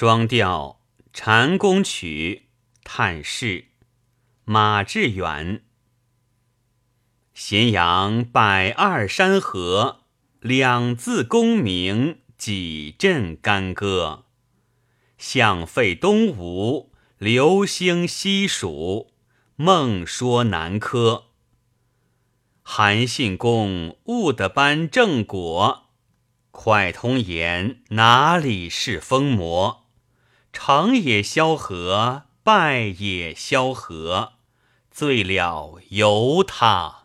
双调《禅宫曲》叹世，马致远。咸阳百二山河，两字功名几阵干戈。象废东吴，流星西蜀，梦说南柯。韩信公悟得般正果，快通言哪里是疯魔？成也萧何，败也萧何，醉了由他。